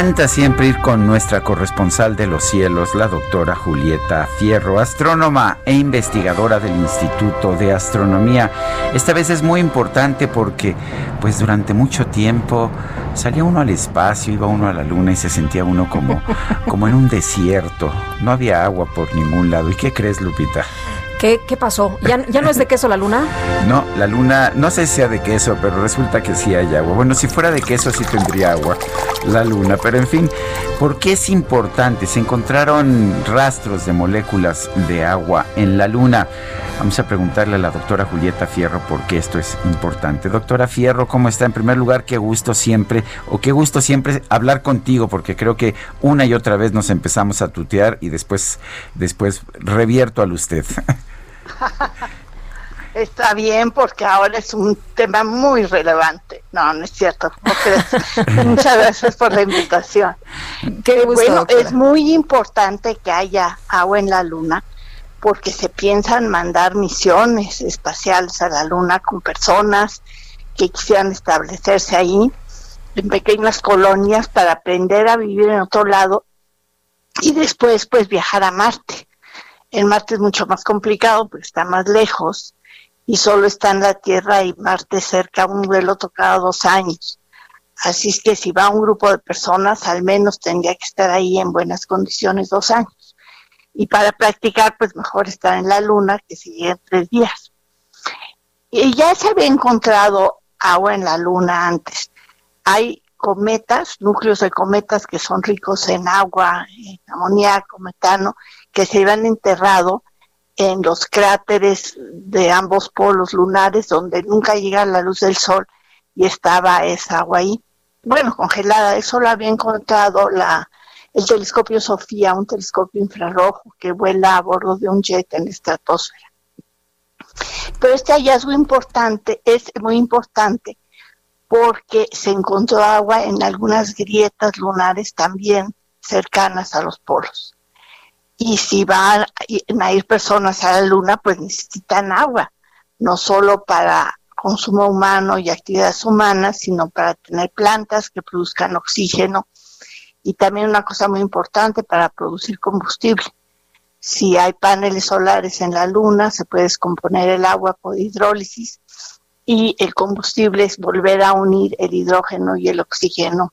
Encanta siempre ir con nuestra corresponsal de los cielos, la doctora Julieta Fierro, astrónoma e investigadora del Instituto de Astronomía. Esta vez es muy importante porque pues durante mucho tiempo salía uno al espacio, iba uno a la luna y se sentía uno como, como en un desierto. No había agua por ningún lado. ¿Y qué crees, Lupita? ¿Qué, qué pasó? ¿Ya, ¿Ya no es de queso la luna? No, la luna, no sé si sea de queso, pero resulta que sí hay agua. Bueno, si fuera de queso sí tendría agua la luna, pero en fin, ¿por qué es importante? Se encontraron rastros de moléculas de agua en la luna. Vamos a preguntarle a la doctora Julieta Fierro por qué esto es importante. Doctora Fierro, ¿cómo está? En primer lugar, qué gusto siempre, o qué gusto siempre hablar contigo, porque creo que una y otra vez nos empezamos a tutear y después, después revierto al usted. Está bien porque ahora es un tema muy relevante. No, no es cierto. Muchas gracias por la invitación. Qué gusto, bueno, doctora. es muy importante que haya agua en la luna porque se piensan mandar misiones espaciales a la luna con personas que quisieran establecerse ahí en pequeñas colonias para aprender a vivir en otro lado y después pues viajar a Marte. En Marte es mucho más complicado porque está más lejos y solo está en la Tierra y Marte cerca, un vuelo cada dos años. Así es que si va un grupo de personas, al menos tendría que estar ahí en buenas condiciones dos años. Y para practicar, pues mejor estar en la Luna que si en tres días. Y ya se había encontrado agua en la Luna antes. Hay cometas, núcleos de cometas que son ricos en agua, en amoníaco, metano, que se habían enterrado en los cráteres de ambos polos lunares donde nunca llega la luz del sol y estaba esa agua ahí. Bueno, congelada, eso lo había encontrado la, el telescopio Sofía, un telescopio infrarrojo que vuela a bordo de un jet en la estratosfera. Pero este hallazgo importante es muy importante porque se encontró agua en algunas grietas lunares también cercanas a los polos. Y si van a ir personas a la luna, pues necesitan agua, no solo para consumo humano y actividades humanas, sino para tener plantas que produzcan oxígeno y también una cosa muy importante para producir combustible. Si hay paneles solares en la luna, se puede descomponer el agua por hidrólisis y el combustible es volver a unir el hidrógeno y el oxígeno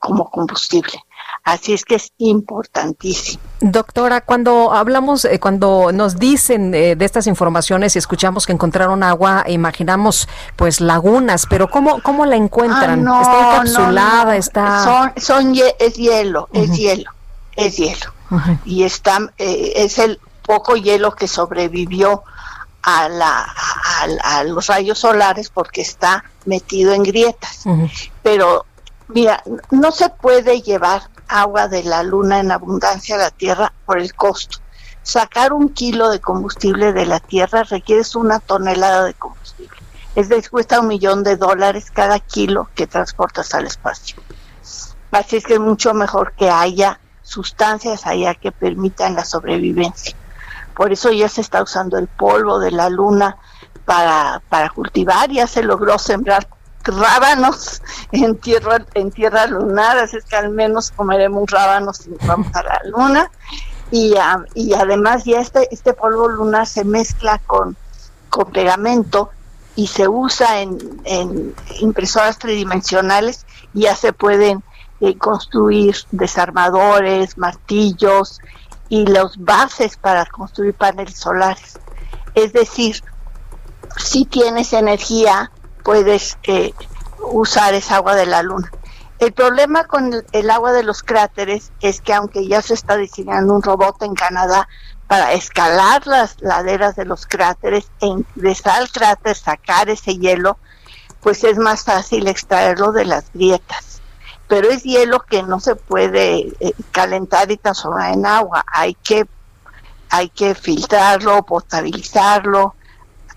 como combustible. Así es que es importantísimo. Doctora, cuando hablamos, eh, cuando nos dicen eh, de estas informaciones y escuchamos que encontraron agua, imaginamos pues lagunas, pero ¿cómo, cómo la encuentran? Ah, no, ¿Está encapsulada? no. ¿Está...? Son, son es hielo, es hielo, es hielo. Y está, eh, es el poco hielo que sobrevivió a, la, a, a los rayos solares porque está metido en grietas. Pero mira, no se puede llevar agua de la luna en abundancia a la Tierra por el costo. Sacar un kilo de combustible de la Tierra requiere una tonelada de combustible. Es decir, cuesta un millón de dólares cada kilo que transportas al espacio. Así es que es mucho mejor que haya sustancias allá que permitan la sobrevivencia. Por eso ya se está usando el polvo de la luna para, para cultivar, ya se logró sembrar rábanos en tierra, en tierra lunar, así es que al menos comeremos rábanos si nos vamos a la luna. Y, y además ya este, este polvo lunar se mezcla con, con pegamento y se usa en, en impresoras tridimensionales y ya se pueden eh, construir desarmadores, martillos y los bases para construir paneles solares. Es decir, si tienes energía, puedes eh, usar esa agua de la luna. El problema con el, agua de los cráteres es que aunque ya se está diseñando un robot en Canadá para escalar las laderas de los cráteres e ingresar al cráter, sacar ese hielo, pues es más fácil extraerlo de las grietas. Pero es hielo que no se puede eh, calentar y transformar en agua. Hay que, hay que filtrarlo, potabilizarlo,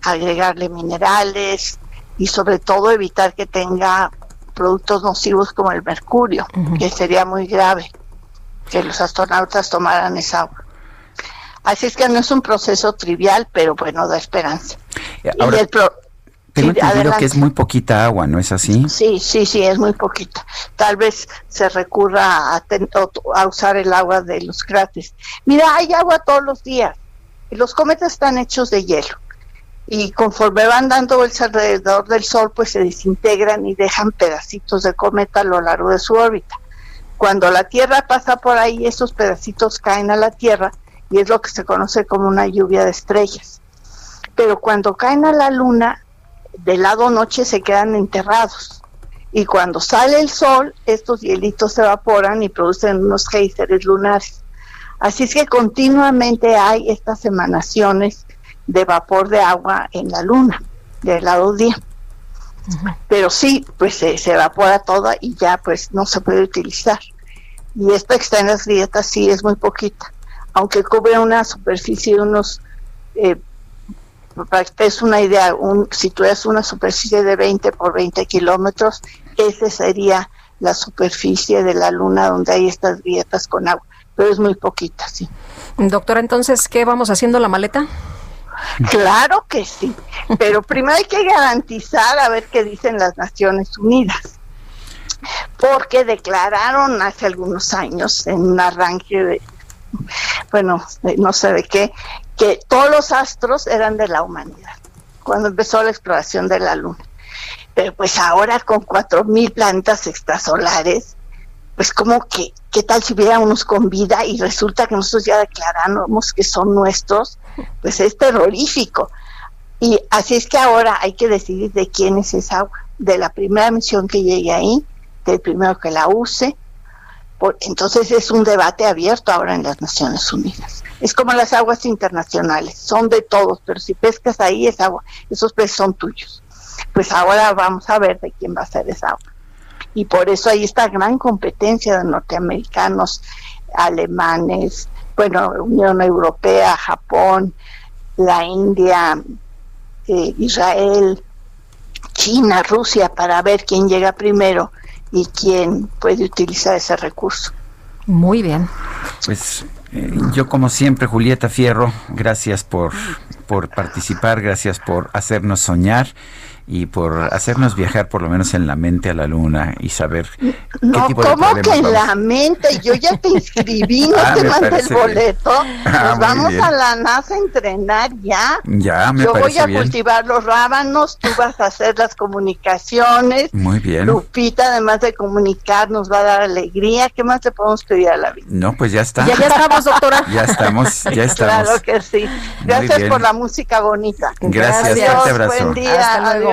agregarle minerales y sobre todo evitar que tenga productos nocivos como el mercurio, que sería muy grave que los astronautas tomaran esa agua. Así es que no es un proceso trivial, pero bueno, da esperanza. Ahora, tengo entendido que es muy poquita agua, ¿no es así? Sí, sí, sí, es muy poquita. Tal vez se recurra a, a usar el agua de los cráteres. Mira, hay agua todos los días. Los cometas están hechos de hielo y conforme van dando vueltas alrededor del Sol, pues se desintegran y dejan pedacitos de cometa a lo largo de su órbita. Cuando la Tierra pasa por ahí, esos pedacitos caen a la Tierra y es lo que se conoce como una lluvia de estrellas. Pero cuando caen a la Luna, del lado noche se quedan enterrados. Y cuando sale el sol, estos hielitos se evaporan y producen unos géiseres lunares. Así es que continuamente hay estas emanaciones de vapor de agua en la luna, del lado día. Pero sí, pues se, evapora toda y ya pues no se puede utilizar. Y esta que está en las grietas sí es muy poquita, aunque cubre una superficie de unos, eh, para que te una idea, un, si tuvieras una superficie de 20 por 20 kilómetros, esa sería la superficie de la luna donde hay estas grietas con agua, pero es muy poquita, sí. Doctora, entonces, ¿qué vamos haciendo la maleta? Claro que sí, pero primero hay que garantizar a ver qué dicen las Naciones Unidas, porque declararon hace algunos años en un arranque de, bueno, no sé de qué, que todos los astros eran de la humanidad, cuando empezó la exploración de la Luna. Pero pues ahora con cuatro mil planetas extrasolares, pues como que, ¿qué tal si hubiera unos con vida y resulta que nosotros ya declaramos que son nuestros? Pues es terrorífico. Y así es que ahora hay que decidir de quién es esa agua, de la primera misión que llegue ahí, del primero que la use. Entonces es un debate abierto ahora en las Naciones Unidas. Es como las aguas internacionales, son de todos, pero si pescas ahí es agua, esos peces son tuyos. Pues ahora vamos a ver de quién va a ser esa agua y por eso hay esta gran competencia de norteamericanos, alemanes, bueno, Unión Europea, Japón, la India, eh, Israel, China, Rusia, para ver quién llega primero y quién puede utilizar ese recurso. Muy bien. Pues eh, yo como siempre, Julieta Fierro, gracias por, por participar, gracias por hacernos soñar y por hacernos viajar por lo menos en la mente a la luna y saber qué no, tipo de ¿cómo que en la mente? Yo ya te inscribí, no ah, te mandé el boleto. Ah, Nos vamos a la NASA a entrenar ya. Ya, me Yo voy a bien. cultivar los rábanos, tú vas a hacer las comunicaciones. Muy bien. Lupita, además de comunicar, nos va a dar alegría. ¿Qué más te podemos pedir a la vida? No, pues ya está. Ya, ya estamos, doctora. Ya estamos, ya estamos. Claro que sí. Gracias por la música bonita. Gracias, Adiós, fuerte abrazo. Buen día,